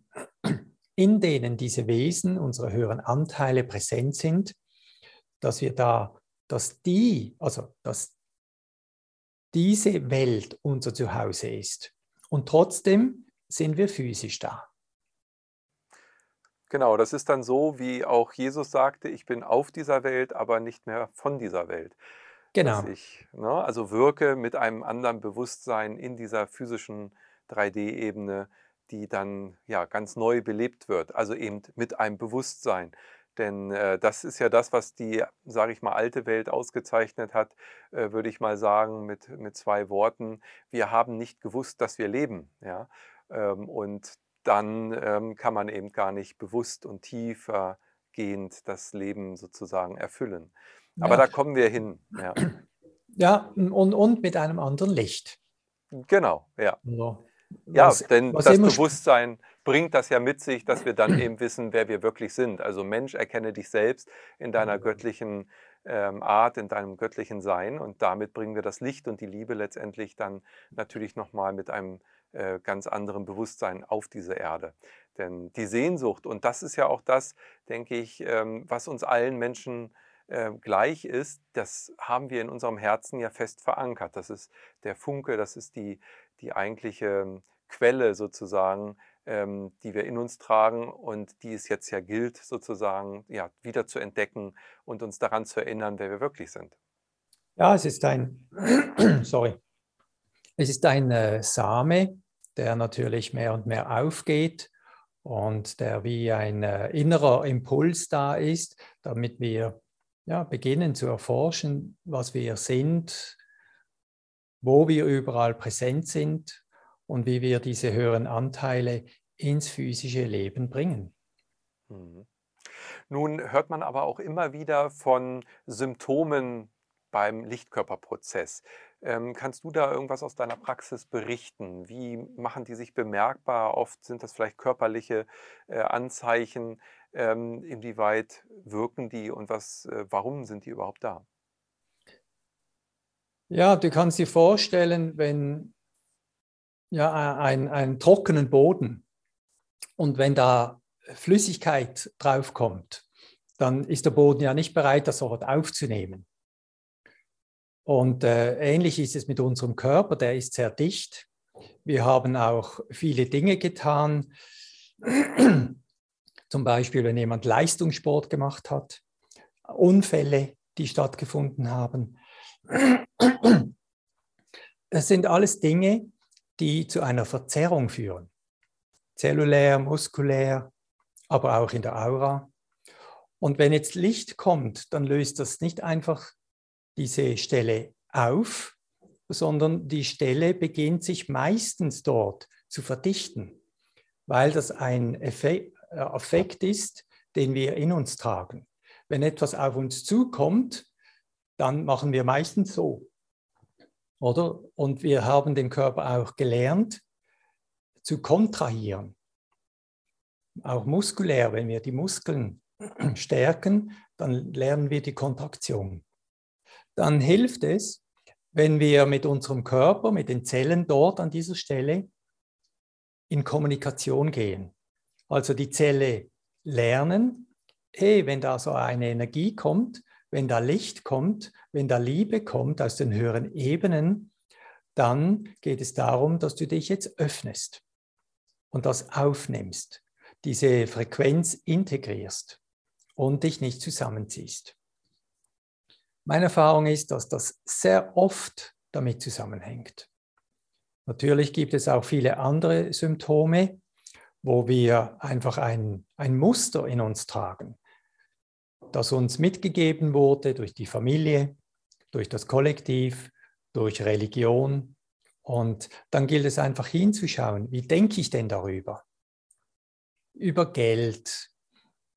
in denen diese Wesen, unsere höheren Anteile präsent sind, dass wir da, dass die, also dass diese Welt unser Zuhause ist. Und trotzdem sind wir physisch da. Genau, das ist dann so, wie auch Jesus sagte, ich bin auf dieser Welt, aber nicht mehr von dieser Welt. Genau. Dass ich ne, also wirke mit einem anderen Bewusstsein in dieser physischen 3D-Ebene, die dann ja ganz neu belebt wird. Also eben mit einem Bewusstsein. Denn äh, das ist ja das, was die, sage ich mal, alte Welt ausgezeichnet hat, äh, würde ich mal sagen, mit, mit zwei Worten. Wir haben nicht gewusst, dass wir leben. Ja? Ähm, und dann ähm, kann man eben gar nicht bewusst und tiefergehend das Leben sozusagen erfüllen. Aber ja. da kommen wir hin. Ja, ja und, und mit einem anderen Licht. Genau, ja. Also, ja, denn das Bewusstsein bringt das ja mit sich, dass wir dann eben wissen, wer wir wirklich sind. Also Mensch, erkenne dich selbst in deiner göttlichen ähm, Art, in deinem göttlichen Sein und damit bringen wir das Licht und die Liebe letztendlich dann natürlich nochmal mit einem äh, ganz anderen Bewusstsein auf diese Erde. Denn die Sehnsucht, und das ist ja auch das, denke ich, ähm, was uns allen Menschen äh, gleich ist, das haben wir in unserem Herzen ja fest verankert. Das ist der Funke, das ist die, die eigentliche Quelle sozusagen, ähm, die wir in uns tragen und die es jetzt ja gilt, sozusagen ja, wieder zu entdecken und uns daran zu erinnern, wer wir wirklich sind. Ja, es ist ein, <clears throat> sorry, es ist ein äh, Same, der natürlich mehr und mehr aufgeht und der wie ein äh, innerer Impuls da ist, damit wir ja, beginnen zu erforschen, was wir sind, wo wir überall präsent sind und wie wir diese höheren Anteile ins physische Leben bringen. Mhm. Nun hört man aber auch immer wieder von Symptomen beim Lichtkörperprozess. Ähm, kannst du da irgendwas aus deiner Praxis berichten? Wie machen die sich bemerkbar? Oft sind das vielleicht körperliche äh, Anzeichen. Ähm, inwieweit wirken die und was, äh, warum sind die überhaupt da? Ja, du kannst dir vorstellen, wenn ja, ein, einen trockenen Boden und wenn da Flüssigkeit draufkommt, dann ist der Boden ja nicht bereit, das sofort aufzunehmen. Und äh, ähnlich ist es mit unserem Körper, der ist sehr dicht. Wir haben auch viele Dinge getan. Zum Beispiel, wenn jemand Leistungssport gemacht hat, Unfälle, die stattgefunden haben. Das sind alles Dinge, die zu einer Verzerrung führen. Zellulär, muskulär, aber auch in der Aura. Und wenn jetzt Licht kommt, dann löst das nicht einfach diese Stelle auf, sondern die Stelle beginnt sich meistens dort zu verdichten, weil das ein Effekt, Effekt ist, den wir in uns tragen. Wenn etwas auf uns zukommt, dann machen wir meistens so. Oder? Und wir haben den Körper auch gelernt zu kontrahieren. Auch muskulär, wenn wir die Muskeln <clears throat> stärken, dann lernen wir die Kontraktion. Dann hilft es, wenn wir mit unserem Körper, mit den Zellen dort an dieser Stelle in Kommunikation gehen. Also die Zelle lernen, hey, wenn da so eine Energie kommt, wenn da Licht kommt, wenn da Liebe kommt aus den höheren Ebenen, dann geht es darum, dass du dich jetzt öffnest und das aufnimmst, diese Frequenz integrierst und dich nicht zusammenziehst. Meine Erfahrung ist, dass das sehr oft damit zusammenhängt. Natürlich gibt es auch viele andere Symptome, wo wir einfach ein, ein Muster in uns tragen das uns mitgegeben wurde durch die Familie, durch das Kollektiv, durch Religion. Und dann gilt es einfach hinzuschauen, wie denke ich denn darüber? Über Geld,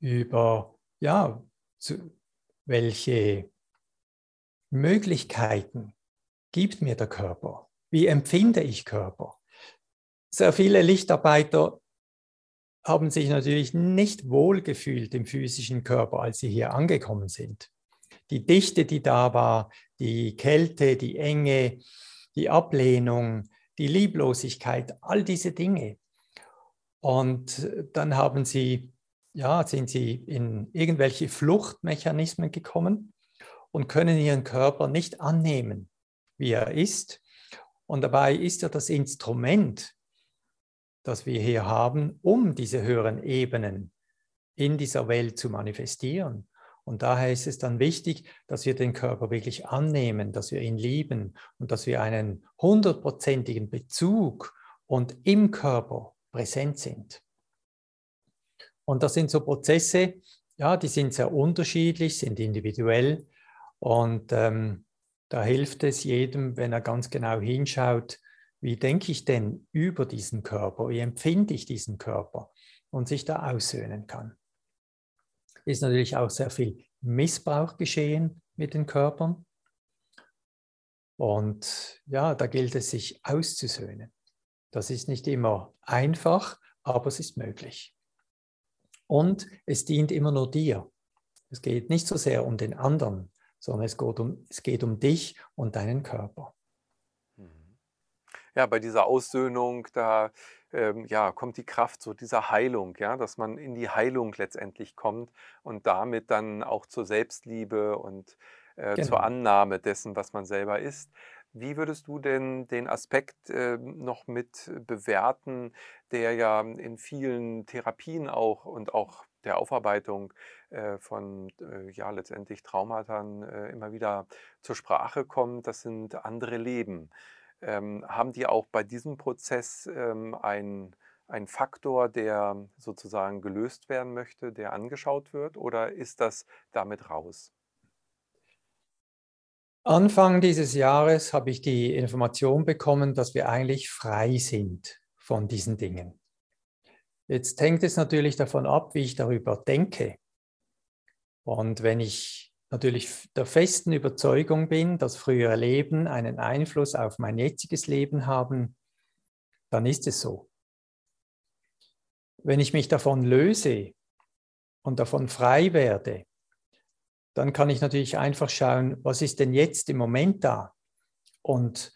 über, ja, zu, welche Möglichkeiten gibt mir der Körper? Wie empfinde ich Körper? Sehr viele Lichtarbeiter haben sich natürlich nicht wohlgefühlt im physischen Körper, als sie hier angekommen sind. Die Dichte, die da war, die Kälte, die Enge, die Ablehnung, die Lieblosigkeit, all diese Dinge. Und dann haben sie, ja, sind sie in irgendwelche Fluchtmechanismen gekommen und können ihren Körper nicht annehmen, wie er ist. Und dabei ist er das Instrument das wir hier haben, um diese höheren Ebenen in dieser Welt zu manifestieren. Und daher ist es dann wichtig, dass wir den Körper wirklich annehmen, dass wir ihn lieben und dass wir einen hundertprozentigen Bezug und im Körper präsent sind. Und das sind so Prozesse, ja, die sind sehr unterschiedlich, sind individuell. Und ähm, da hilft es jedem, wenn er ganz genau hinschaut, wie denke ich denn über diesen Körper? Wie empfinde ich diesen Körper? Und sich da aussöhnen kann. Ist natürlich auch sehr viel Missbrauch geschehen mit den Körpern. Und ja, da gilt es, sich auszusöhnen. Das ist nicht immer einfach, aber es ist möglich. Und es dient immer nur dir. Es geht nicht so sehr um den anderen, sondern es geht um, es geht um dich und deinen Körper ja, bei dieser Aussöhnung, da ähm, ja, kommt die Kraft so dieser Heilung, ja, dass man in die Heilung letztendlich kommt und damit dann auch zur Selbstliebe und äh, genau. zur Annahme dessen, was man selber ist. Wie würdest du denn den Aspekt äh, noch mit bewerten, der ja in vielen Therapien auch und auch der Aufarbeitung äh, von äh, ja letztendlich Traumata äh, immer wieder zur Sprache kommt? Das sind andere Leben. Ähm, haben die auch bei diesem Prozess ähm, einen Faktor, der sozusagen gelöst werden möchte, der angeschaut wird, oder ist das damit raus? Anfang dieses Jahres habe ich die Information bekommen, dass wir eigentlich frei sind von diesen Dingen. Jetzt hängt es natürlich davon ab, wie ich darüber denke. Und wenn ich natürlich der festen Überzeugung bin, dass frühere Leben einen Einfluss auf mein jetziges Leben haben, dann ist es so. Wenn ich mich davon löse und davon frei werde, dann kann ich natürlich einfach schauen, was ist denn jetzt im Moment da? Und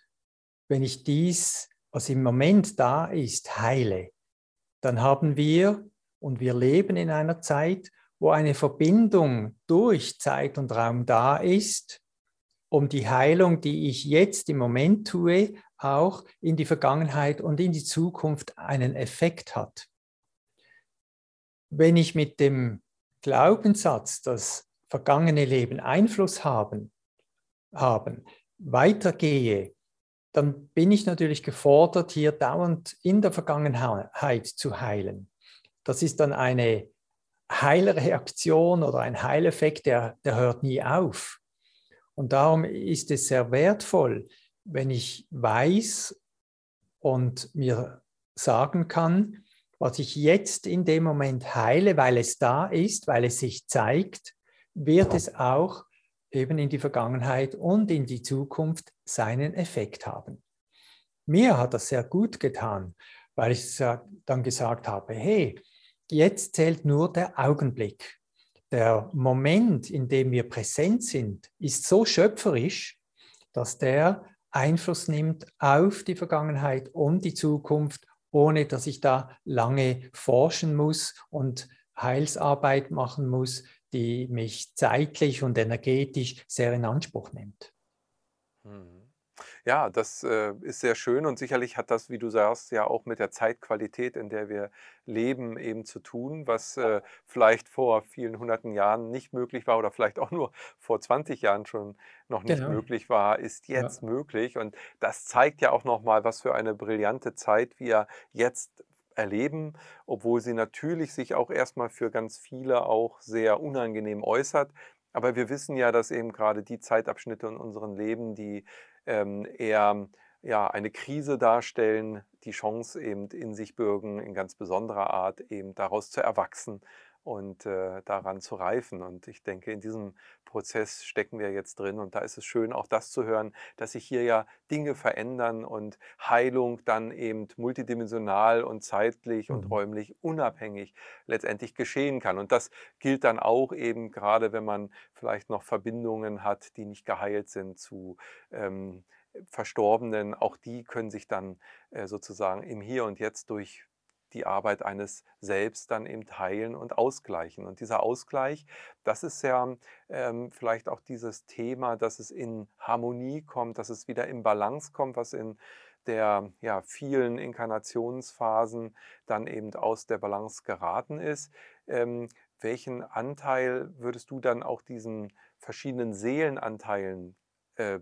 wenn ich dies, was im Moment da ist, heile, dann haben wir und wir leben in einer Zeit, wo eine Verbindung durch Zeit und Raum da ist, um die Heilung, die ich jetzt im Moment tue, auch in die Vergangenheit und in die Zukunft einen Effekt hat. Wenn ich mit dem Glaubenssatz, dass vergangene Leben Einfluss haben, haben weitergehe, dann bin ich natürlich gefordert, hier dauernd in der Vergangenheit zu heilen. Das ist dann eine Heilreaktion oder ein Heileffekt, der, der hört nie auf. Und darum ist es sehr wertvoll, wenn ich weiß und mir sagen kann, was ich jetzt in dem Moment heile, weil es da ist, weil es sich zeigt, wird es auch eben in die Vergangenheit und in die Zukunft seinen Effekt haben. Mir hat das sehr gut getan, weil ich dann gesagt habe, hey, jetzt zählt nur der Augenblick. Der Moment, in dem wir präsent sind, ist so schöpferisch, dass der Einfluss nimmt auf die Vergangenheit und die Zukunft, ohne dass ich da lange forschen muss und Heilsarbeit machen muss, die mich zeitlich und energetisch sehr in Anspruch nimmt. Mhm. Ja, das äh, ist sehr schön und sicherlich hat das, wie du sagst, ja auch mit der Zeitqualität, in der wir leben, eben zu tun, was äh, vielleicht vor vielen hunderten Jahren nicht möglich war oder vielleicht auch nur vor 20 Jahren schon noch nicht Genau. möglich war, ist Ja. jetzt möglich. Und das zeigt ja auch nochmal, was für eine brillante Zeit wir jetzt erleben, obwohl sie natürlich sich auch erstmal für ganz viele auch sehr unangenehm äußert. Aber wir wissen ja, dass eben gerade die Zeitabschnitte in unserem Leben, die ähm, eher ja, eine Krise darstellen, die Chance eben in sich bürgen, in ganz besonderer Art eben daraus zu erwachsen und äh, daran zu reifen. Und ich denke, in diesem Prozess stecken wir jetzt drin. Und da ist es schön, auch das zu hören, dass sich hier ja Dinge verändern und Heilung dann eben multidimensional und zeitlich und Mhm. räumlich unabhängig letztendlich geschehen kann. Und das gilt dann auch eben gerade, wenn man vielleicht noch Verbindungen hat, die nicht geheilt sind zu ähm, Verstorbenen. Auch die können sich dann äh, sozusagen im Hier und Jetzt durch die Arbeit eines Selbst dann eben heilen und ausgleichen. Und dieser Ausgleich, das ist ja ähm, vielleicht auch dieses Thema, dass es in Harmonie kommt, dass es wieder in Balance kommt, was in der ja, vielen Inkarnationsphasen dann eben aus der Balance geraten ist. Ähm, welchen Anteil würdest du dann auch diesen verschiedenen Seelenanteilen äh,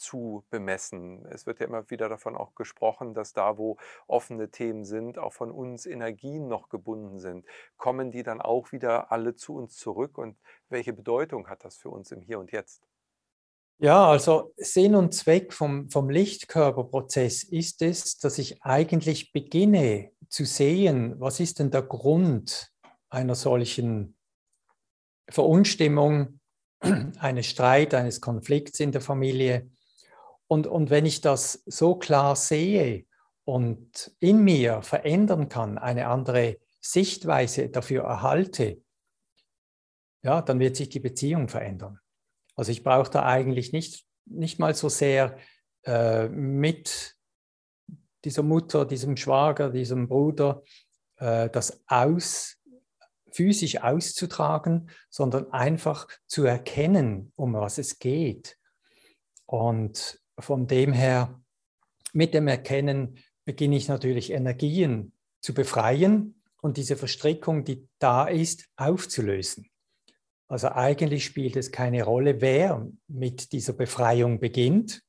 zu bemessen. Es wird ja immer wieder davon auch gesprochen, dass da, wo offene Themen sind, auch von uns Energien noch gebunden sind. Kommen die dann auch wieder alle zu uns zurück und welche Bedeutung hat das für uns im Hier und Jetzt? Ja, also Sinn und Zweck vom, vom Lichtkörperprozess ist es, dass ich eigentlich beginne zu sehen, was ist denn der Grund einer solchen Verunstimmung, <clears throat> eines Streit, eines Konflikts in der Familie. Und, und wenn ich das so klar sehe und in mir verändern kann, eine andere Sichtweise dafür erhalte, ja, dann wird sich die Beziehung verändern. Also ich brauche da eigentlich nicht, nicht mal so sehr äh, mit dieser Mutter, diesem Schwager, diesem Bruder äh, das aus, physisch auszutragen, sondern einfach zu erkennen, um was es geht. Und von dem her, mit dem Erkennen beginne ich natürlich Energien zu befreien und diese Verstrickung, die da ist, aufzulösen. Also eigentlich spielt es keine Rolle, wer mit dieser Befreiung beginnt.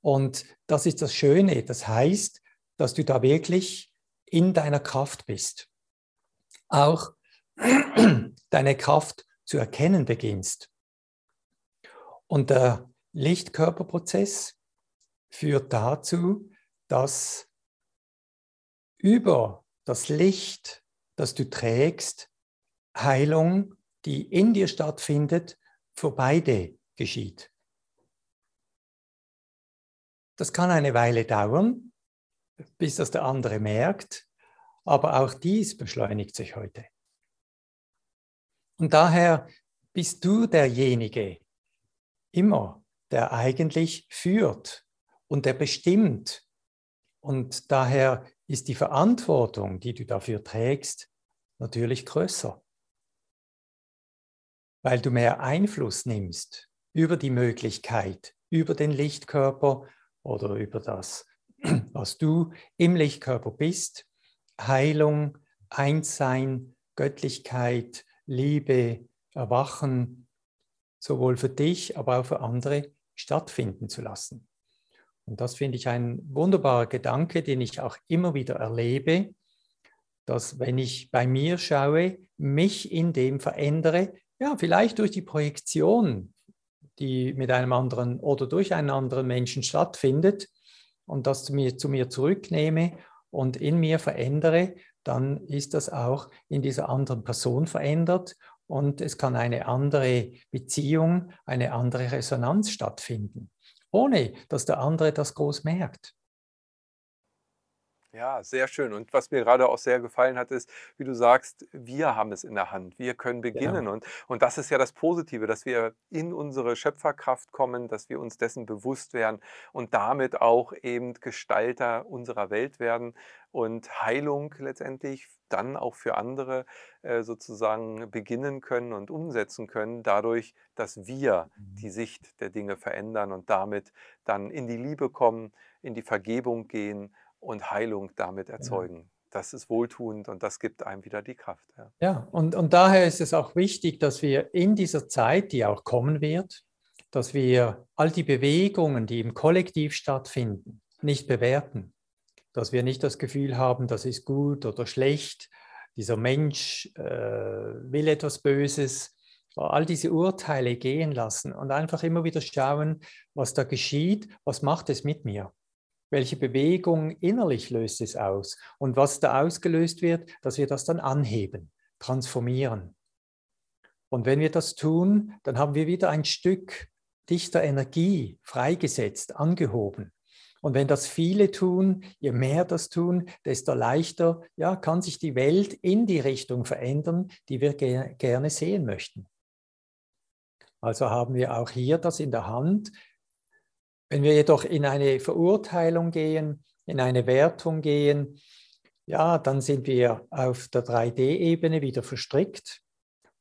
Und das ist das Schöne. Das heißt, dass du da wirklich in deiner Kraft bist. Auch <clears throat> deine Kraft zu erkennen beginnst. Und der Lichtkörperprozess führt dazu, dass über das Licht, das du trägst, Heilung, die in dir stattfindet, für beide geschieht. Das kann eine Weile dauern, bis das der andere merkt, aber auch dies beschleunigt sich heute. Und daher bist du derjenige immer, der eigentlich führt und der bestimmt. Und daher ist die Verantwortung, die du dafür trägst, natürlich größer, weil du mehr Einfluss nimmst über die Möglichkeit, über den Lichtkörper oder über das, <clears throat> was du im Lichtkörper bist, Heilung, Einssein, Göttlichkeit, Liebe, Erwachen, sowohl für dich, aber auch für andere stattfinden zu lassen. Und das finde ich ein wunderbarer Gedanke, den ich auch immer wieder erlebe, dass wenn ich bei mir schaue, mich in dem verändere, ja, vielleicht durch die Projektion, die mit einem anderen oder durch einen anderen Menschen stattfindet und das zu mir, zu mir zurücknehme und in mir verändere, dann ist das auch in dieser anderen Person verändert und es kann eine andere Beziehung, eine andere Resonanz stattfinden, ohne dass der andere das groß merkt. Ja, sehr schön. Und was mir gerade auch sehr gefallen hat, ist, wie du sagst, wir haben es in der Hand. Wir können beginnen. Genau. Und, und das ist ja das Positive, dass wir in unsere Schöpferkraft kommen, dass wir uns dessen bewusst werden und damit auch eben Gestalter unserer Welt werden und Heilung letztendlich dann auch für andere äh, sozusagen beginnen können und umsetzen können, dadurch, dass wir die mhm. Sicht der Dinge verändern und damit dann in die Liebe kommen, in die Vergebung gehen und Heilung damit erzeugen. Ja. Das ist wohltuend und das gibt einem wieder die Kraft. Ja, ja und, und daher ist es auch wichtig, dass wir in dieser Zeit, die auch kommen wird, dass wir all die Bewegungen, die im Kollektiv stattfinden, nicht bewerten. Dass wir nicht das Gefühl haben, das ist gut oder schlecht, dieser Mensch äh, will etwas Böses, all diese Urteile gehen lassen und einfach immer wieder schauen, was da geschieht, was macht es mit mir. Welche Bewegung innerlich löst es aus? Und was da ausgelöst wird, dass wir das dann anheben, transformieren. Und wenn wir das tun, dann haben wir wieder ein Stück dichter Energie freigesetzt, angehoben. Und wenn das viele tun, je mehr das tun, desto leichter ja, kann sich die Welt in die Richtung verändern, die wir ge gerne sehen möchten. Also haben wir auch hier das in der Hand, wenn wir jedoch in eine Verurteilung gehen, in eine Wertung gehen, ja, dann sind wir auf der 3D-Ebene wieder verstrickt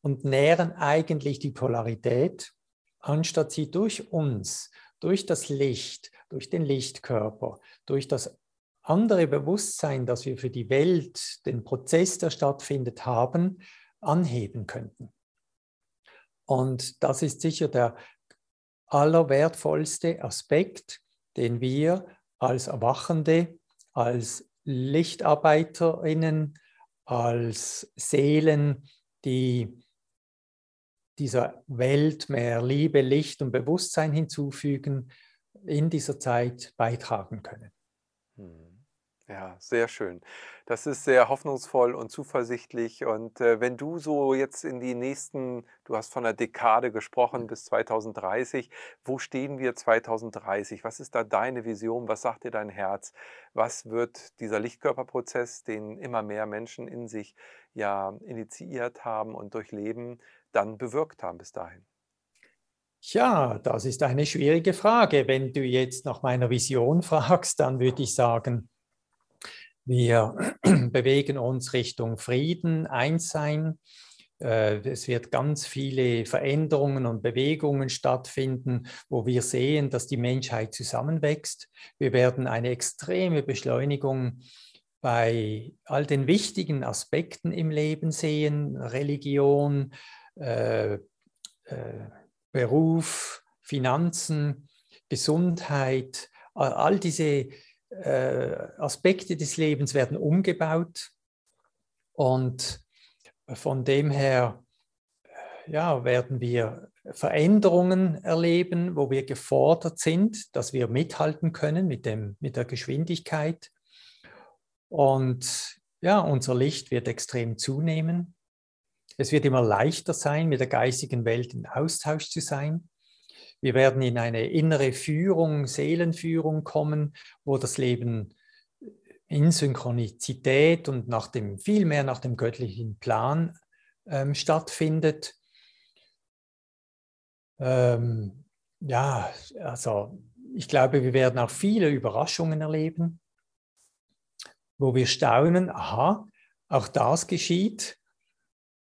und nähren eigentlich die Polarität, anstatt sie durch uns, durch das Licht, durch den Lichtkörper, durch das andere Bewusstsein, das wir für die Welt, den Prozess, der stattfindet, haben, anheben könnten. Und das ist sicher der allerwertvollste Aspekt, den wir als Erwachende, als Lichtarbeiterinnen, als Seelen, die dieser Welt mehr Liebe, Licht und Bewusstsein hinzufügen, in dieser Zeit beitragen können. Hm. Ja, sehr schön. Das ist sehr hoffnungsvoll und zuversichtlich. Und äh, wenn du so jetzt in die nächsten, du hast von einer Dekade gesprochen bis 2030, wo stehen wir 2030? Was ist da deine Vision? Was sagt dir dein Herz? Was wird dieser Lichtkörperprozess, den immer mehr Menschen in sich ja initiiert haben und durchleben, dann bewirkt haben bis dahin? Ja, das ist eine schwierige Frage. Wenn du jetzt nach meiner Vision <laughs> fragst, dann würde ich sagen, wir <clears throat> bewegen uns Richtung Frieden, Einssein. Äh, es wird ganz viele Veränderungen und Bewegungen stattfinden, wo wir sehen, dass die Menschheit zusammenwächst. Wir werden eine extreme Beschleunigung bei all den wichtigen Aspekten im Leben sehen, Religion, äh, äh, Beruf, Finanzen, Gesundheit, all diese Aspekte des Lebens werden umgebaut und von dem her äh, ja, werden wir Veränderungen erleben, wo wir gefordert sind, dass wir mithalten können mit, dem, mit der Geschwindigkeit. Und ja, unser Licht wird extrem zunehmen. Es wird immer leichter sein, mit der geistigen Welt in Austausch zu sein. Wir werden in eine innere Führung, Seelenführung kommen, wo das Leben in Synchronizität und nach dem, viel nach dem göttlichen Plan ähm, stattfindet. Ähm, ja, also ich glaube, wir werden auch viele Überraschungen erleben, wo wir staunen, aha, auch das geschieht.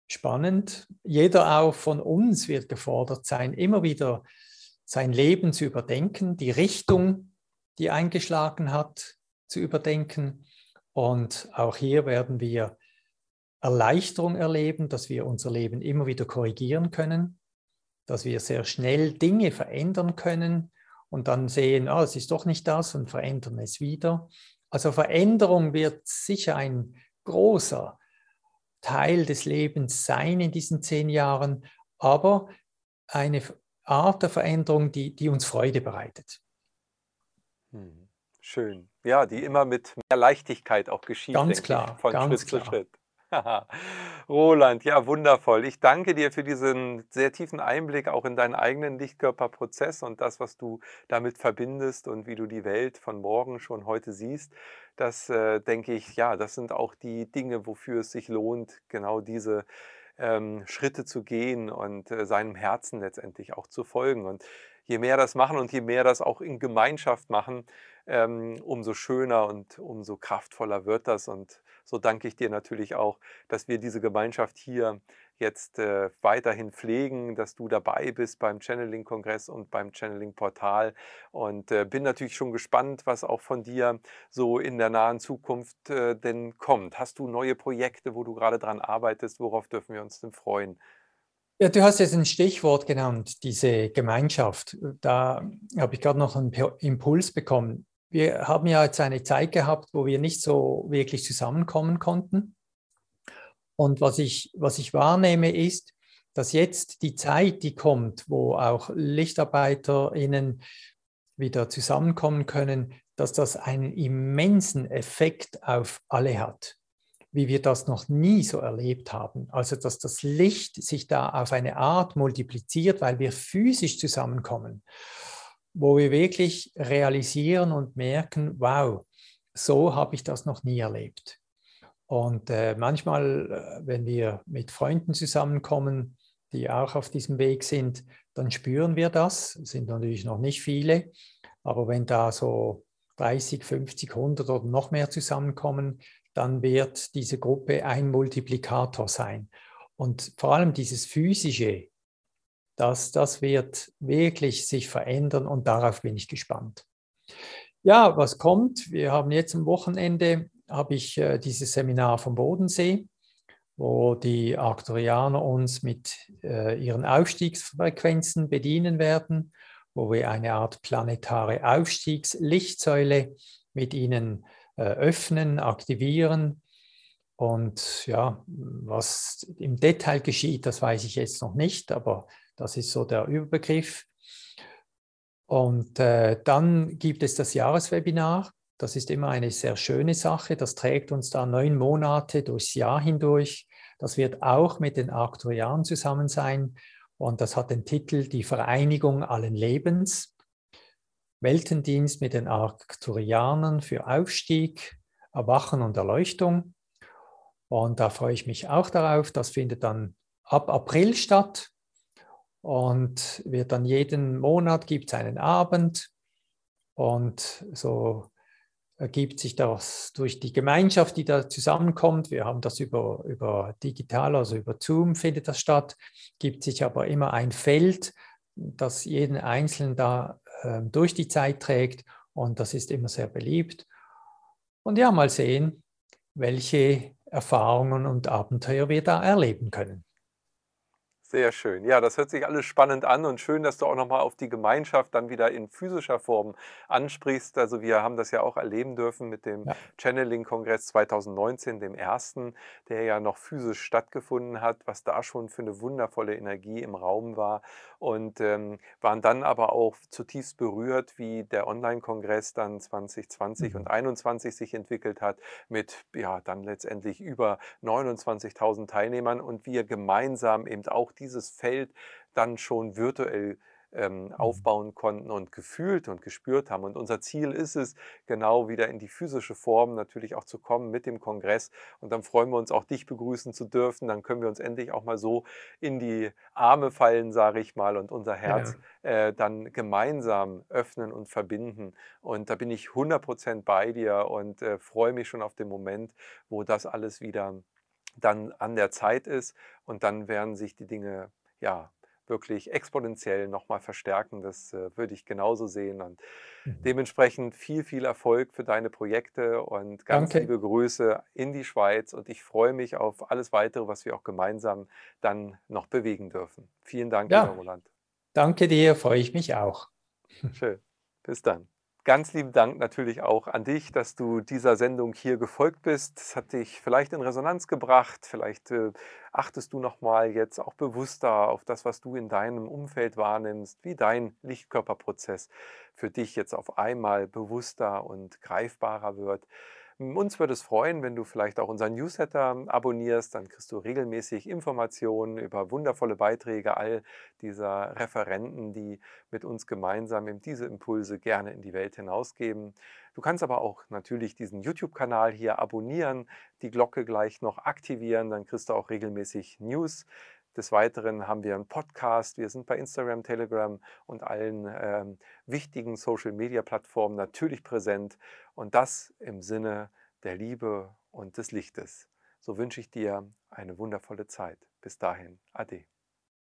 Spannend. Jeder auch von uns wird gefordert sein, immer wieder sein Leben zu überdenken, die Richtung, die eingeschlagen hat, zu überdenken. Und auch hier werden wir Erleichterung erleben, dass wir unser Leben immer wieder korrigieren können, dass wir sehr schnell Dinge verändern können und dann sehen, oh, es ist doch nicht das und verändern es wieder. Also Veränderung wird sicher ein großer Teil des Lebens sein in diesen zehn Jahren, aber eine Art der Veränderung, die, die uns Freude bereitet. Hm, schön. Ja, die immer mit mehr Leichtigkeit auch geschieht. Ganz klar. Ich, von ganz Schritt klar. zu Schritt. <laughs> Roland, ja, wundervoll. Ich danke dir für diesen sehr tiefen Einblick auch in deinen eigenen Lichtkörperprozess und das, was du damit verbindest und wie du die Welt von morgen schon heute siehst. Das äh, denke ich, ja, das sind auch die Dinge, wofür es sich lohnt, genau diese ähm, Schritte zu gehen und äh, seinem Herzen letztendlich auch zu folgen. Und je mehr das machen und je mehr das auch in Gemeinschaft machen, ähm, umso schöner und umso kraftvoller wird das. Und so danke ich dir natürlich auch, dass wir diese Gemeinschaft hier jetzt äh, weiterhin pflegen, dass du dabei bist beim Channeling-Kongress und beim Channeling-Portal. Und äh, bin natürlich schon gespannt, was auch von dir so in der nahen Zukunft äh, denn kommt. Hast du neue Projekte, wo du gerade dran arbeitest? Worauf dürfen wir uns denn freuen? Ja, du hast jetzt ein Stichwort genannt, diese Gemeinschaft. Da habe ich gerade noch einen Impuls bekommen wir haben ja jetzt eine Zeit gehabt, wo wir nicht so wirklich zusammenkommen konnten. Und was ich, was ich wahrnehme, ist, dass jetzt die Zeit, die kommt, wo auch LichtarbeiterInnen wieder zusammenkommen können, dass das einen immensen Effekt auf alle hat, wie wir das noch nie so erlebt haben. Also, dass das Licht sich da auf eine Art multipliziert, weil wir physisch zusammenkommen wo wir wirklich realisieren und merken, wow, so habe ich das noch nie erlebt. Und äh, manchmal, äh, wenn wir mit Freunden zusammenkommen, die auch auf diesem Weg sind, dann spüren wir das. Es sind natürlich noch nicht viele, aber wenn da so 30, 50, 100 oder noch mehr zusammenkommen, dann wird diese Gruppe ein Multiplikator sein. Und vor allem dieses physische, das, das wird wirklich sich verändern und darauf bin ich gespannt. Ja, was kommt? Wir haben jetzt am Wochenende habe ich äh, dieses Seminar vom Bodensee, wo die Arcturianer uns mit äh, ihren Aufstiegsfrequenzen bedienen werden, wo wir eine Art planetare Aufstiegslichtsäule mit ihnen äh, öffnen, aktivieren. Und ja, was im Detail geschieht, das weiß ich jetzt noch nicht, aber das ist so der Überbegriff. Und äh, dann gibt es das Jahreswebinar. Das ist immer eine sehr schöne Sache. Das trägt uns da neun Monate durchs Jahr hindurch. Das wird auch mit den Aktuariern zusammen sein. Und das hat den Titel Die Vereinigung allen Lebens. Weltendienst mit den Arcturianern für Aufstieg, Erwachen und Erleuchtung. Und da freue ich mich auch darauf. Das findet dann ab April statt und wird dann jeden Monat gibt es einen Abend und so ergibt sich das durch die Gemeinschaft, die da zusammenkommt. Wir haben das über, über digital, also über Zoom findet das statt, gibt sich aber immer ein Feld, das jeden Einzelnen da äh, durch die Zeit trägt und das ist immer sehr beliebt. Und ja, mal sehen, welche Erfahrungen und Abenteuer wir da erleben können. Sehr schön. Ja, das hört sich alles spannend an und schön, dass du auch nochmal auf die Gemeinschaft dann wieder in physischer Form ansprichst. Also wir haben das ja auch erleben dürfen mit dem ja. Channeling-Kongress 2019, dem ersten, der ja noch physisch stattgefunden hat, was da schon für eine wundervolle Energie im Raum war und ähm, waren dann aber auch zutiefst berührt, wie der Online-Kongress dann 2020 mhm. und 2021 sich entwickelt hat mit ja dann letztendlich über 29.000 Teilnehmern und wir gemeinsam eben auch dieses Feld dann schon virtuell ähm, mhm. aufbauen konnten und gefühlt und gespürt haben. Und unser Ziel ist es, genau wieder in die physische Form natürlich auch zu kommen mit dem Kongress. Und dann freuen wir uns auch, dich begrüßen zu dürfen. Dann können wir uns endlich auch mal so in die Arme fallen, sage ich mal, und unser Herz ja. äh, dann gemeinsam öffnen und verbinden. Und da bin ich 100% bei dir und äh, freue mich schon auf den Moment, wo das alles wieder dann an der Zeit ist und dann werden sich die Dinge ja wirklich exponentiell nochmal verstärken. Das äh, würde ich genauso sehen. Und mhm. dementsprechend viel, viel Erfolg für deine Projekte und ganz Danke. liebe Grüße in die Schweiz. Und ich freue mich auf alles weitere, was wir auch gemeinsam dann noch bewegen dürfen. Vielen Dank, ja. Roland. Danke dir, freue ich mich auch. Schön. Bis dann. Ganz lieben Dank natürlich auch an dich, dass du dieser Sendung hier gefolgt bist. Es hat dich vielleicht in Resonanz gebracht. Vielleicht äh, achtest du nochmal jetzt auch bewusster auf das, was du in deinem Umfeld wahrnimmst, wie dein Lichtkörperprozess für dich jetzt auf einmal bewusster und greifbarer wird. Uns würde es freuen, wenn du vielleicht auch unseren Newsletter abonnierst. Dann kriegst du regelmäßig Informationen über wundervolle Beiträge all dieser Referenten, die mit uns gemeinsam eben diese Impulse gerne in die Welt hinausgeben. Du kannst aber auch natürlich diesen YouTube-Kanal hier abonnieren, die Glocke gleich noch aktivieren, dann kriegst du auch regelmäßig News. Des Weiteren haben wir einen Podcast. Wir sind bei Instagram, Telegram und allen ähm, wichtigen Social-Media-Plattformen natürlich präsent. Und das im Sinne der Liebe und des Lichtes. So wünsche ich dir eine wundervolle Zeit. Bis dahin, Ade.